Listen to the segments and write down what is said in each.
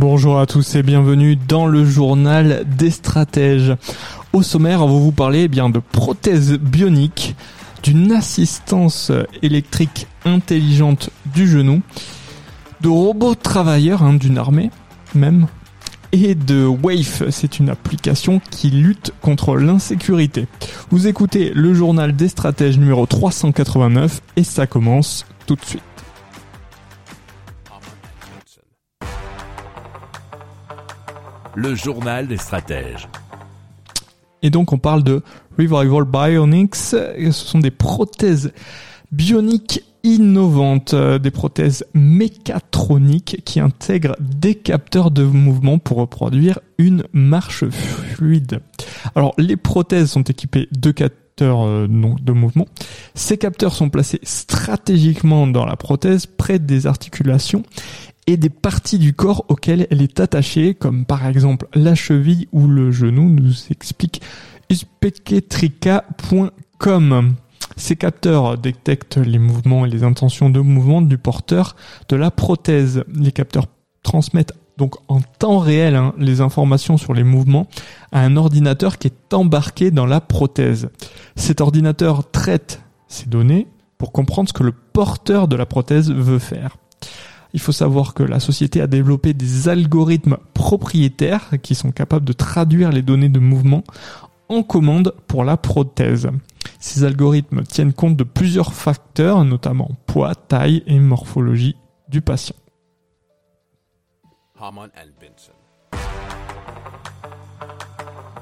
Bonjour à tous et bienvenue dans le journal des stratèges. Au sommaire, on va vous parler eh bien de prothèses bioniques, d'une assistance électrique intelligente du genou, de robots travailleurs hein, d'une armée même, et de Wave, c'est une application qui lutte contre l'insécurité. Vous écoutez le journal des stratèges numéro 389 et ça commence tout de suite. Le journal des stratèges. Et donc on parle de Revival Bionics, ce sont des prothèses bioniques innovantes, euh, des prothèses mécatroniques qui intègrent des capteurs de mouvement pour reproduire une marche fluide. Alors les prothèses sont équipées de capteurs euh, de mouvement. Ces capteurs sont placés stratégiquement dans la prothèse près des articulations et des parties du corps auxquelles elle est attachée, comme par exemple la cheville ou le genou, nous explique uspeketrica.com. Ces capteurs détectent les mouvements et les intentions de mouvement du porteur de la prothèse. Les capteurs transmettent donc en temps réel hein, les informations sur les mouvements à un ordinateur qui est embarqué dans la prothèse. Cet ordinateur traite ces données pour comprendre ce que le porteur de la prothèse veut faire. Il faut savoir que la société a développé des algorithmes propriétaires qui sont capables de traduire les données de mouvement en commande pour la prothèse. Ces algorithmes tiennent compte de plusieurs facteurs, notamment poids, taille et morphologie du patient.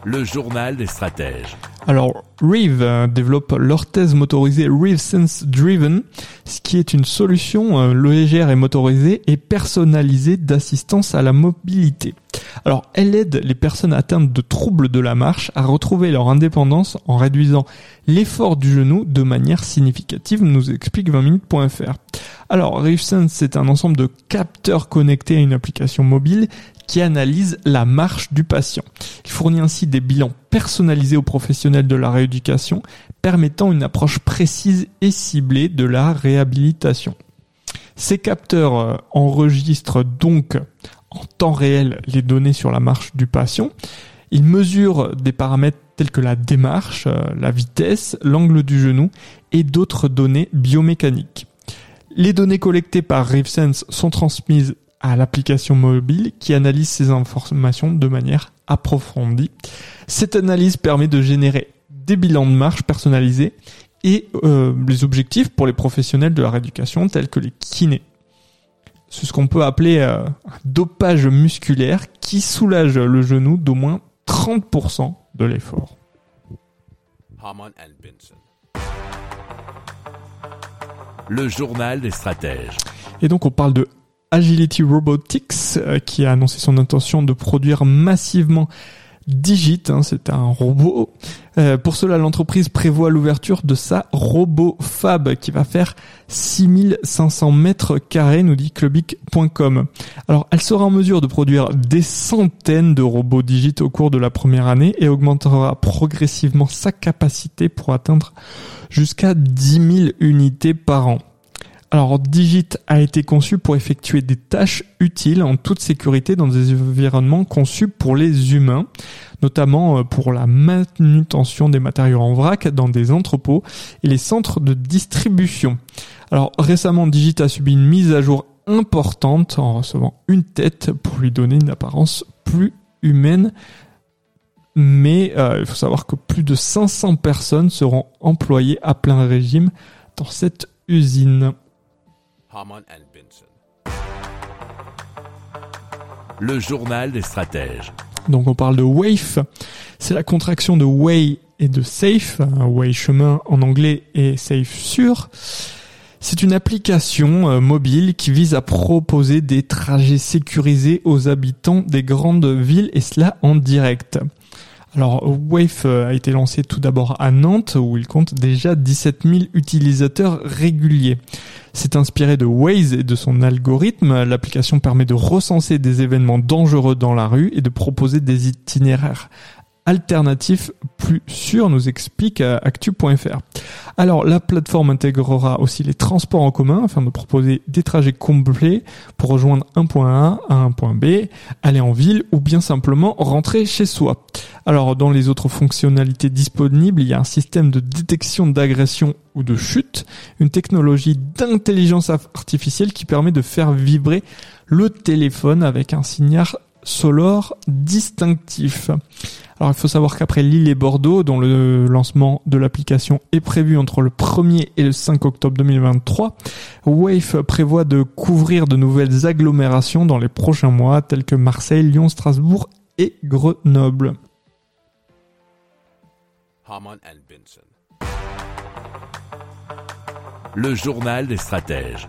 Le journal des stratèges. Alors, Reeve euh, développe l'orthèse motorisée Reeve Sense Driven, ce qui est une solution euh, légère et motorisée et personnalisée d'assistance à la mobilité. Alors, elle aide les personnes atteintes de troubles de la marche à retrouver leur indépendance en réduisant l'effort du genou de manière significative, nous explique 20minutes.fr. Alors, ReveSense, c'est un ensemble de capteurs connectés à une application mobile qui analyse la marche du patient. Il fournit ainsi des bilans personnalisés aux professionnels de la rééducation, permettant une approche précise et ciblée de la réhabilitation. Ces capteurs euh, enregistrent donc en temps réel les données sur la marche du patient. Ils mesurent des paramètres tels que la démarche, euh, la vitesse, l'angle du genou et d'autres données biomécaniques. Les données collectées par RiveSense sont transmises à l'application mobile qui analyse ces informations de manière approfondie. Cette analyse permet de générer des bilans de marche personnalisés et euh, les objectifs pour les professionnels de la rééducation tels que les kinés. C'est ce qu'on peut appeler euh, un dopage musculaire qui soulage le genou d'au moins 30% de l'effort. Le journal des stratèges. Et donc on parle de Agility Robotics euh, qui a annoncé son intention de produire massivement Digit, hein, c'est un robot. Euh, pour cela, l'entreprise prévoit l'ouverture de sa Robot Fab qui va faire 6500 mètres carrés, nous dit clubic.com. Alors, elle sera en mesure de produire des centaines de robots Digit au cours de la première année et augmentera progressivement sa capacité pour atteindre jusqu'à 10 000 unités par an. Alors Digit a été conçu pour effectuer des tâches utiles en toute sécurité dans des environnements conçus pour les humains, notamment euh, pour la manutention des matériaux en vrac dans des entrepôts et les centres de distribution. Alors récemment Digit a subi une mise à jour importante en recevant une tête pour lui donner une apparence plus humaine. Mais euh, il faut savoir que plus de 500 personnes seront employées à plein régime dans cette usine. Le journal des stratèges. Donc on parle de WAFE, c'est la contraction de Way et de Safe, Way chemin en anglais et Safe sûr. C'est une application euh, mobile qui vise à proposer des trajets sécurisés aux habitants des grandes villes et cela en direct. Alors Wave euh, a été lancé tout d'abord à Nantes où il compte déjà 17 000 utilisateurs réguliers. C'est inspiré de Waze et de son algorithme. L'application permet de recenser des événements dangereux dans la rue et de proposer des itinéraires alternatif plus sûr, nous explique euh, actu.fr. Alors la plateforme intégrera aussi les transports en commun afin de proposer des trajets complets pour rejoindre un point A à un point B, aller en ville ou bien simplement rentrer chez soi. Alors dans les autres fonctionnalités disponibles, il y a un système de détection d'agression ou de chute, une technologie d'intelligence artificielle qui permet de faire vibrer le téléphone avec un signal sonore distinctif. Alors il faut savoir qu'après Lille et Bordeaux, dont le lancement de l'application est prévu entre le 1er et le 5 octobre 2023, Wave prévoit de couvrir de nouvelles agglomérations dans les prochains mois, telles que Marseille, Lyon, Strasbourg et Grenoble. Le journal des stratèges.